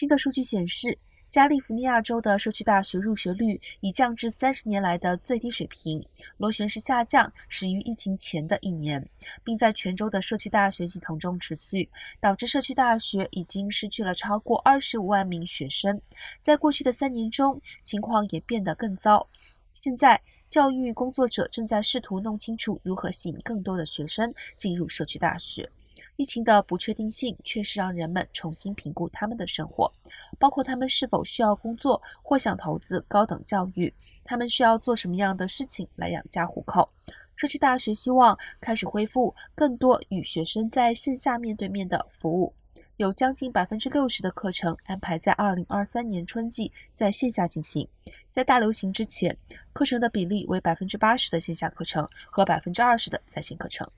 新的数据显示，加利福尼亚州的社区大学入学率已降至三十年来的最低水平，螺旋式下降始于疫情前的一年，并在全州的社区大学系统中持续，导致社区大学已经失去了超过二十五万名学生。在过去的三年中，情况也变得更糟。现在，教育工作者正在试图弄清楚如何吸引更多的学生进入社区大学。疫情的不确定性确实让人们重新评估他们的生活，包括他们是否需要工作或想投资高等教育，他们需要做什么样的事情来养家糊口。社区大学希望开始恢复更多与学生在线下面对面的服务，有将近百分之六十的课程安排在二零二三年春季在线下进行。在大流行之前，课程的比例为百分之八十的线下课程和百分之二十的在线课程。